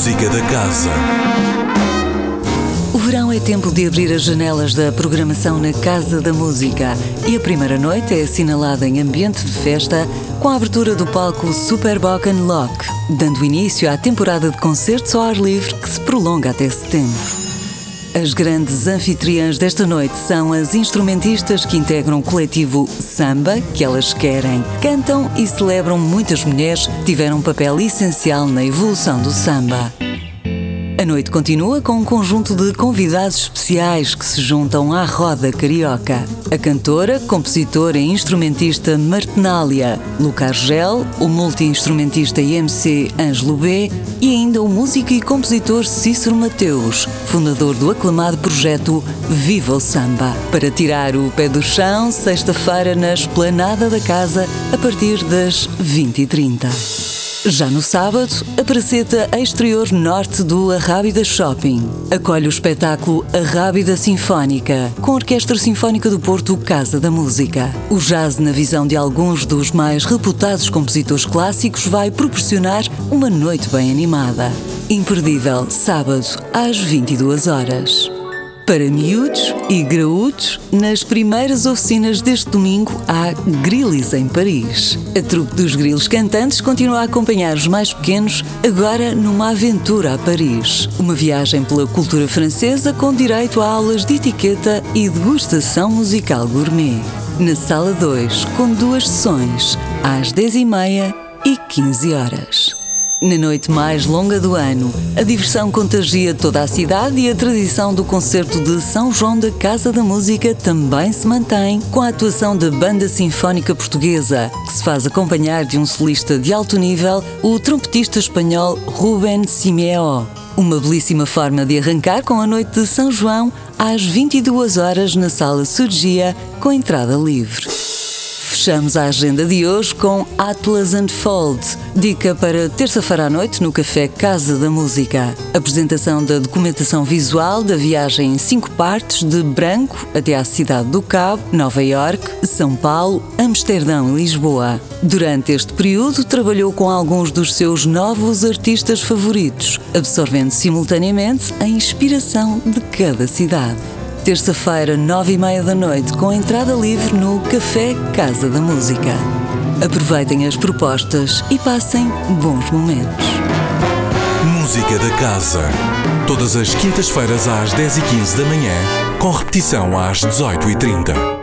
Música da Casa. O verão é tempo de abrir as janelas da programação na Casa da Música e a primeira noite é assinalada em ambiente de festa com a abertura do palco Super Bocken Lock, dando início à temporada de concertos ao ar livre que se prolonga até setembro. As grandes anfitriãs desta noite são as instrumentistas que integram o coletivo Samba, que elas querem. Cantam e celebram muitas mulheres que tiveram um papel essencial na evolução do samba. A noite continua com um conjunto de convidados especiais que se juntam à roda carioca. A cantora, compositora e instrumentista Martinália, Luca Argel, o multi-instrumentista e MC Ângelo B e ainda o músico e compositor Cícero Mateus, fundador do aclamado projeto Viva o Samba. Para tirar o pé do chão, sexta-feira na esplanada da casa, a partir das 20h30. Já no sábado, a Praceta Exterior Norte do Arrábida Shopping acolhe o espetáculo Arrábida Sinfónica, com a Orquestra Sinfónica do Porto Casa da Música. O jazz, na visão de alguns dos mais reputados compositores clássicos, vai proporcionar uma noite bem animada. Imperdível, sábado, às 22 horas. Para miúdos e graúdos, nas primeiras oficinas deste domingo há Grilis em Paris. A trupe dos Grilos Cantantes continua a acompanhar os mais pequenos, agora numa aventura a Paris. Uma viagem pela cultura francesa com direito a aulas de etiqueta e degustação musical gourmet. Na Sala 2, com duas sessões, às 10h30 e 15 horas. Na noite mais longa do ano, a diversão contagia toda a cidade e a tradição do concerto de São João da Casa da Música também se mantém com a atuação da Banda Sinfónica Portuguesa, que se faz acompanhar de um solista de alto nível, o trompetista espanhol Ruben Simeo. Uma belíssima forma de arrancar com a noite de São João às 22 horas na Sala Surgia com entrada livre. Fechamos a agenda de hoje com Atlas Unfold, dica para terça-feira à noite no Café Casa da Música. Apresentação da documentação visual da viagem em cinco partes de Branco até à cidade do Cabo, Nova York, São Paulo, Amsterdão e Lisboa. Durante este período, trabalhou com alguns dos seus novos artistas favoritos, absorvendo simultaneamente a inspiração de cada cidade terça-feira, nove e meia da noite, com entrada livre no Café Casa da Música. Aproveitem as propostas e passem bons momentos. Música da Casa. Todas as quintas-feiras às 10h15 da manhã, com repetição às 18h30.